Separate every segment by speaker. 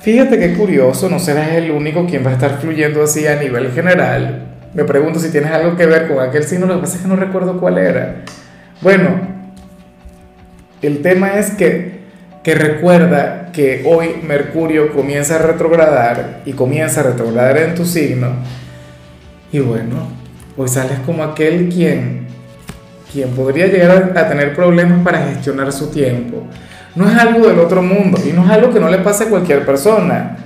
Speaker 1: fíjate qué curioso, no serás el único quien va a estar fluyendo así a nivel general. Me pregunto si tienes algo que ver con aquel signo, lo que pasa es que no recuerdo cuál era. Bueno, el tema es que, que recuerda que hoy Mercurio comienza a retrogradar y comienza a retrogradar en tu signo. Y bueno, pues sales como aquel quien, quien podría llegar a, a tener problemas para gestionar su tiempo no es algo del otro mundo y no es algo que no le pase a cualquier persona.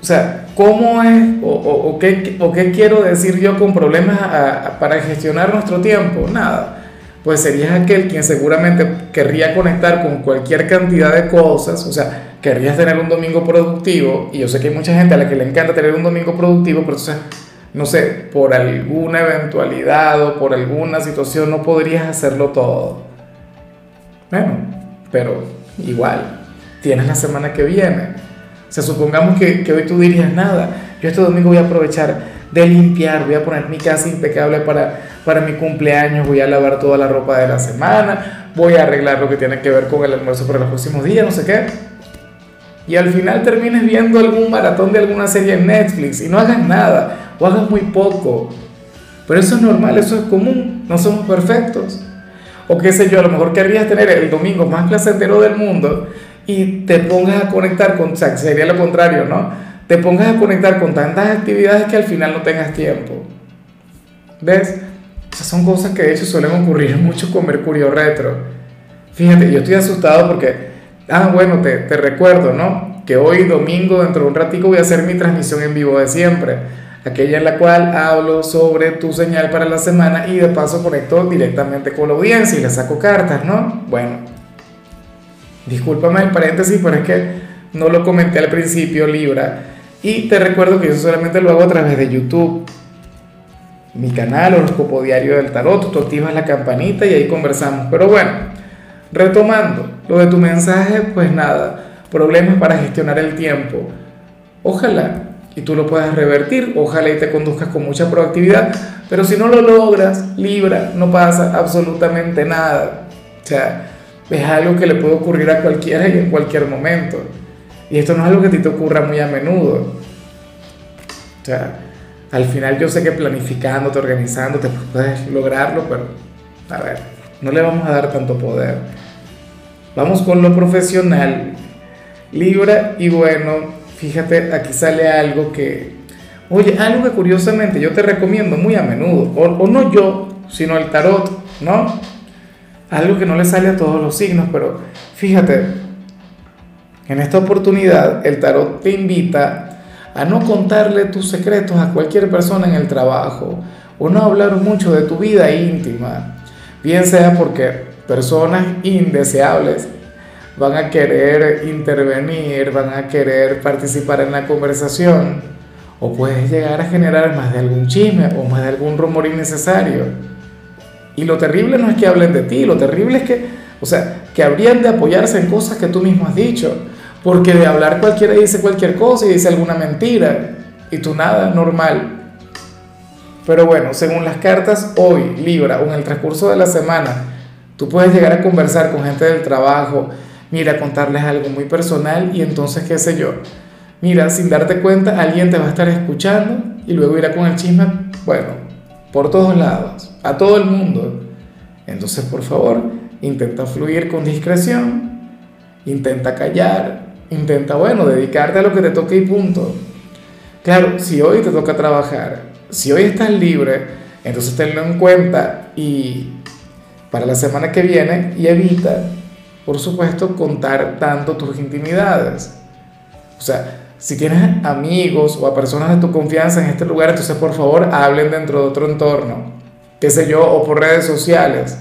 Speaker 1: O sea, ¿cómo es o, qué, o qué, quiero decir yo con problemas para gestionar nuestro tiempo? Nada. Pues serías aquel quien seguramente querría conectar con cualquier cantidad de cosas, o sea, querrías tener un domingo productivo, y yo sé que hay mucha gente a la que le encanta tener un domingo productivo, pero o no sé, por alguna eventualidad o por alguna situación no podrías hacerlo todo. Bueno, pero igual, tienes la semana que viene. O sea, supongamos que, que, hoy tú dirías nada, yo este domingo voy a aprovechar de limpiar, voy a poner mi casa impecable para, para mi cumpleaños, voy a lavar toda la ropa de la semana, voy a arreglar lo que tiene que ver con el almuerzo para los próximos días, no sé qué. Y al final termines viendo algún maratón de alguna serie en Netflix y no hagas nada o hagas muy poco. Pero eso es normal, eso es común, no somos perfectos o qué sé yo, a lo mejor querrías tener el domingo más placentero del mundo y te pongas a conectar con, sería lo contrario, ¿no? Te pongas a conectar con tantas actividades que al final no tengas tiempo. ¿Ves? Esas son cosas que de hecho suelen ocurrir mucho con Mercurio retro. Fíjate, yo estoy asustado porque, ah, bueno, te, te recuerdo, ¿no? Que hoy domingo, dentro de un ratico, voy a hacer mi transmisión en vivo de siempre aquella en la cual hablo sobre tu señal para la semana y de paso conecto directamente con la audiencia y le saco cartas, ¿no? Bueno, discúlpame el paréntesis, pero es que no lo comenté al principio, Libra. Y te recuerdo que yo solamente lo hago a través de YouTube. Mi canal, Horóscopo Diario del Tarot, tú activas la campanita y ahí conversamos. Pero bueno, retomando lo de tu mensaje, pues nada, problemas para gestionar el tiempo. Ojalá y tú lo puedas revertir. Ojalá y te conduzcas con mucha proactividad, pero si no lo logras, Libra, no pasa absolutamente nada. O sea, es algo que le puede ocurrir a cualquiera y en cualquier momento. Y esto no es algo que a ti te ocurra muy a menudo. O sea, al final yo sé que planificándote, organizándote, puedes lograrlo, pero a ver, no le vamos a dar tanto poder. Vamos con lo profesional. Libra, y bueno, fíjate, aquí sale algo que, oye, algo que curiosamente yo te recomiendo muy a menudo, o, no yo, sino el tarot, ¿no? Algo que no le sale a todos los signos, pero fíjate, en esta oportunidad el tarot te invita a no contarle tus secretos a cualquier persona en el trabajo, o no hablar mucho de tu vida íntima, bien sea porque personas indeseables van a querer intervenir, van a querer participar en la conversación, o puedes llegar a generar más de algún chisme o más de algún rumor innecesario. Y lo terrible no es que hablen de ti, lo terrible es que, o sea, que habrían de apoyarse en cosas que tú mismo has dicho, porque de hablar cualquiera dice cualquier cosa y dice alguna mentira, y tú nada, normal. Pero bueno, según las cartas, hoy, Libra, o en el transcurso de la semana, tú puedes llegar a conversar con gente del trabajo, mira, contarles algo muy personal y entonces, qué sé yo, mira, sin darte cuenta, alguien te va a estar escuchando y luego irá con el chisme, bueno, por todos lados, a todo el mundo. Entonces, por favor, intenta fluir con discreción, intenta callar, intenta, bueno, dedicarte a lo que te toque y punto. Claro, si hoy te toca trabajar, si hoy estás libre, entonces tenlo en cuenta y para la semana que viene y evita por supuesto, contar tanto tus intimidades. O sea, si tienes amigos o a personas de tu confianza en este lugar, entonces por favor hablen dentro de otro entorno, qué sé yo, o por redes sociales.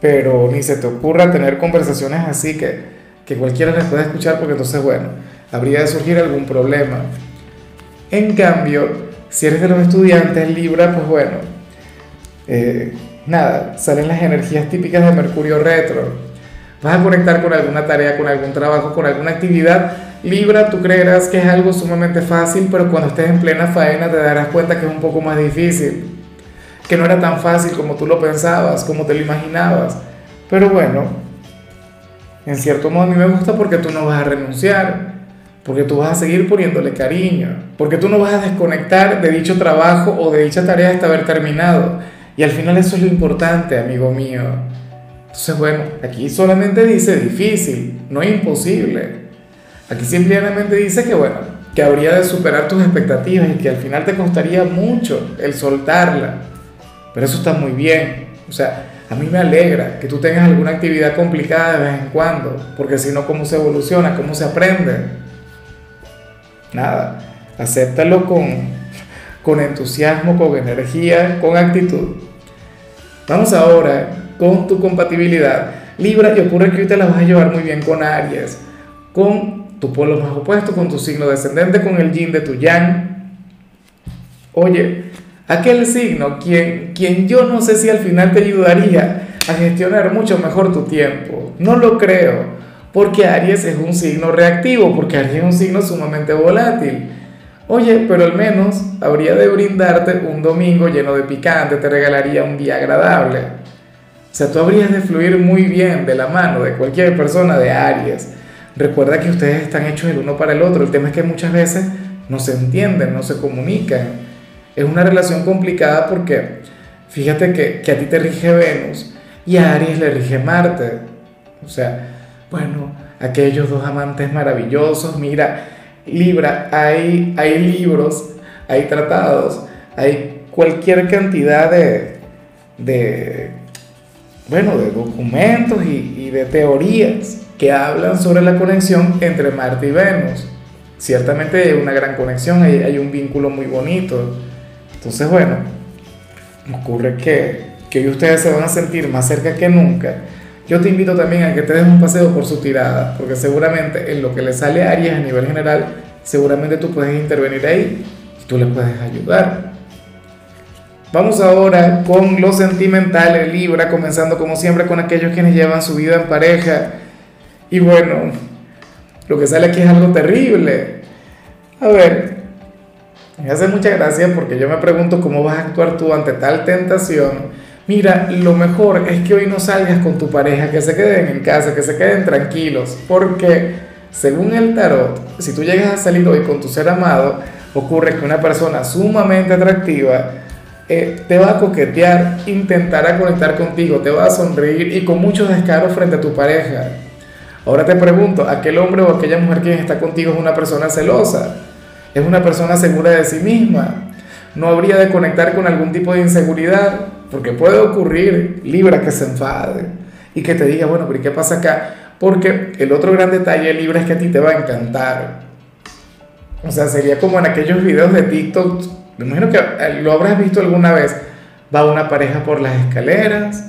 Speaker 1: Pero ni se te ocurra tener conversaciones así que, que cualquiera les pueda escuchar, porque entonces, bueno, habría de surgir algún problema. En cambio, si eres de los estudiantes Libra, pues bueno, eh, nada, salen las energías típicas de Mercurio retro. Vas a conectar con alguna tarea, con algún trabajo, con alguna actividad. Libra, tú creerás que es algo sumamente fácil, pero cuando estés en plena faena te darás cuenta que es un poco más difícil. Que no era tan fácil como tú lo pensabas, como te lo imaginabas. Pero bueno, en cierto modo a mí me gusta porque tú no vas a renunciar, porque tú vas a seguir poniéndole cariño, porque tú no vas a desconectar de dicho trabajo o de dicha tarea hasta haber terminado. Y al final eso es lo importante, amigo mío. Entonces, bueno, aquí solamente dice difícil, no imposible. Aquí simplemente dice que, bueno, que habría de superar tus expectativas y que al final te costaría mucho el soltarla. Pero eso está muy bien. O sea, a mí me alegra que tú tengas alguna actividad complicada de vez en cuando, porque si no, ¿cómo se evoluciona? ¿Cómo se aprende? Nada, acéptalo con, con entusiasmo, con energía, con actitud. Vamos ahora con tu compatibilidad. Libra, y ocurre que hoy te la vas a llevar muy bien con Aries, con tu polo más opuesto, con tu signo descendente, con el yin de tu yang. Oye, aquel signo, quien, quien yo no sé si al final te ayudaría a gestionar mucho mejor tu tiempo. No lo creo, porque Aries es un signo reactivo, porque Aries es un signo sumamente volátil. Oye, pero al menos habría de brindarte un domingo lleno de picante, te regalaría un día agradable. O sea, tú habrías de fluir muy bien de la mano de cualquier persona de Aries. Recuerda que ustedes están hechos el uno para el otro. El tema es que muchas veces no se entienden, no se comunican es una relación complicada porque fíjate que, que a ti te rige Venus y a Aries le rige Marte. O sea, bueno, aquellos dos amantes maravillosos, mira, Libra, hay, hay libros, hay tratados, hay cualquier cantidad de, de bueno, de documentos y, de teorías que hablan sobre la conexión entre Marte y Venus. Ciertamente hay una gran conexión, hay, hay un vínculo muy bonito. Entonces, bueno, ocurre que, que hoy ustedes se van a sentir más cerca que nunca. Yo te invito también a que te des un paseo por su tirada, porque seguramente en lo que le sale a Aries a nivel general, seguramente tú puedes intervenir ahí y tú le puedes ayudar. Vamos ahora con lo sentimental, Libra, comenzando como siempre con aquellos quienes llevan su vida en pareja. Y bueno, lo que sale aquí es algo terrible. A ver, me hace mucha gracia porque yo me pregunto cómo vas a actuar tú ante tal tentación. Mira, lo mejor es que hoy no salgas con tu pareja, que se queden en casa, que se queden tranquilos, porque según el tarot, si tú llegas a salir hoy con tu ser amado, ocurre que una persona sumamente atractiva eh, te va a coquetear, intentará conectar contigo, te va a sonreír y con mucho descaro frente a tu pareja. Ahora te pregunto, ¿aquel hombre o aquella mujer quien está contigo es una persona celosa? es una persona segura de sí misma. No habría de conectar con algún tipo de inseguridad, porque puede ocurrir, Libra, que se enfade y que te diga, bueno, pero ¿qué pasa acá? Porque el otro gran detalle de Libra es que a ti te va a encantar. O sea, sería como en aquellos videos de TikTok, me imagino que eh, lo habrás visto alguna vez, va una pareja por las escaleras,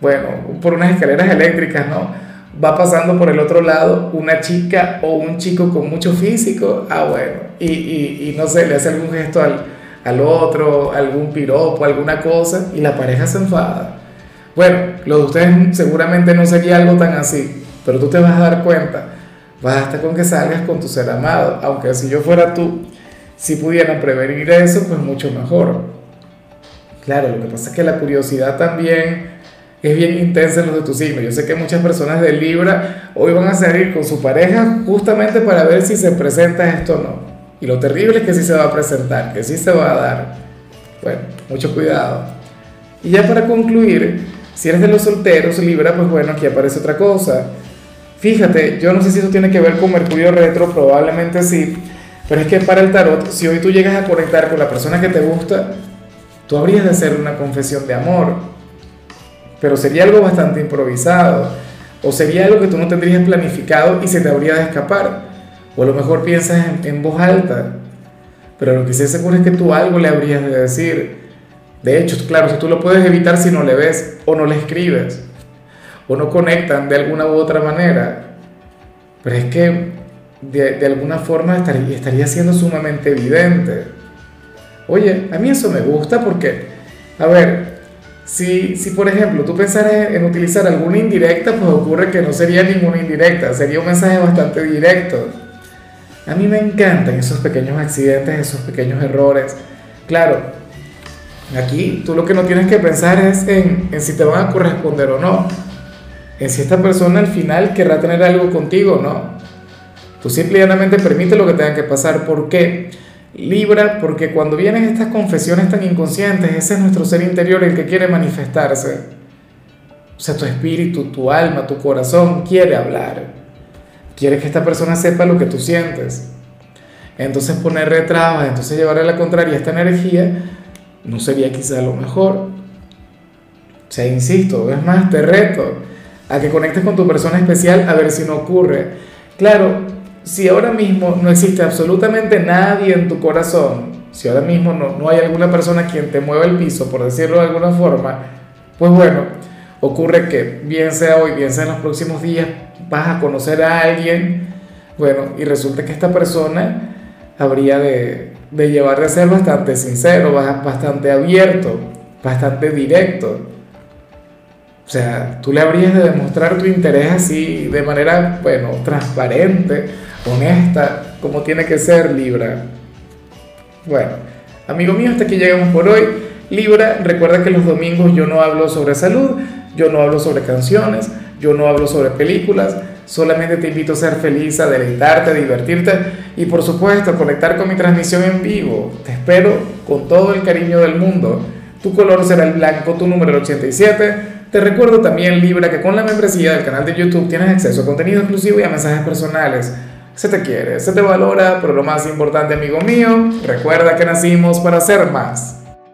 Speaker 1: bueno, por unas escaleras eléctricas, ¿no? va pasando por el otro lado una chica o un chico con mucho físico, ah bueno, y, y, y no sé, le hace algún gesto al, al, otro, algún piropo, alguna cosa, y la pareja se enfada. Bueno, lo de ustedes seguramente no sería algo tan así, pero tú te vas a dar cuenta, basta con que salgas con tu ser amado, aunque si yo fuera tú, si pudieran prevenir eso, pues mucho mejor. Claro, lo que pasa es que la curiosidad también es bien intensa en los de tu signo. Yo sé que muchas personas de Libra hoy van a salir con su pareja justamente para ver si se presenta esto o no. Y lo terrible es que sí se va a presentar, que sí se va a dar. Bueno, mucho cuidado. Y ya para concluir, si eres de los solteros, Libra, pues bueno, aquí aparece otra cosa. Fíjate, yo no sé si eso tiene que ver con Mercurio retro, probablemente sí, pero es que para el tarot, si hoy tú llegas a conectar con la persona que te gusta, tú habrías de hacer una confesión de amor pero sería algo bastante improvisado, o sería algo que tú no tendrías planificado y se te habría de escapar, o a lo mejor piensas en, voz alta, pero lo que sí seguro es que tú algo le habrías de decir. De hecho, claro, tú lo puedes evitar si no le ves o no le escribes, o no conectan de alguna u otra manera, pero es que de, alguna forma estaría, estaría siendo sumamente evidente. Oye, a mí eso me gusta porque, a ver, si, si por ejemplo tú pensaras en utilizar alguna indirecta, pues ocurre que no sería ninguna indirecta, sería un mensaje bastante directo. A mí me encantan esos pequeños accidentes, esos pequeños errores. Claro, aquí tú lo que no tienes que pensar es en, si te van a corresponder o no, en si esta persona al final querrá tener algo contigo o no. Tú simplemente permite lo que tenga que pasar. ¿Por qué? Libra, porque cuando vienen estas confesiones tan inconscientes, ese es nuestro ser interior el que quiere manifestarse. O sea, tu espíritu, tu alma, tu corazón quiere hablar. Quiere que esta persona sepa lo que tú sientes. Entonces poner retrabas, entonces llevarle a la contraria esta energía, no sería quizá lo mejor. O sea, insisto, es más, te reto a que conectes con tu persona especial a ver si no ocurre. Claro, si ahora mismo no existe absolutamente nadie en tu corazón, si ahora mismo no, no hay alguna persona quien te mueva el piso, por decirlo de alguna forma, pues bueno, ocurre que bien sea hoy, bien sea en los próximos días, vas a conocer a alguien, bueno, y resulta que esta persona habría de, de llevar de ser bastante sincero, bastante abierto, bastante directo. O sea, tú le habrías de demostrar tu interés así, de manera, bueno, transparente, honesta, como tiene que ser Libra. Bueno, amigo mío, hasta aquí llegamos por hoy. Libra, recuerda que los domingos yo no hablo sobre salud, yo no hablo sobre canciones, yo no hablo sobre películas, solamente te invito a ser feliz, a deleitarte, a divertirte y por supuesto a conectar con mi transmisión en vivo. Te espero con todo el cariño del mundo. Tu color será el blanco, tu número el 87 te recuerdo también, Libra, que con la membresía del canal de YouTube tienes acceso a contenido exclusivo y a mensajes personales. Se te quiere, se te valora, pero lo más importante, amigo mío, recuerda que nacimos para ser más.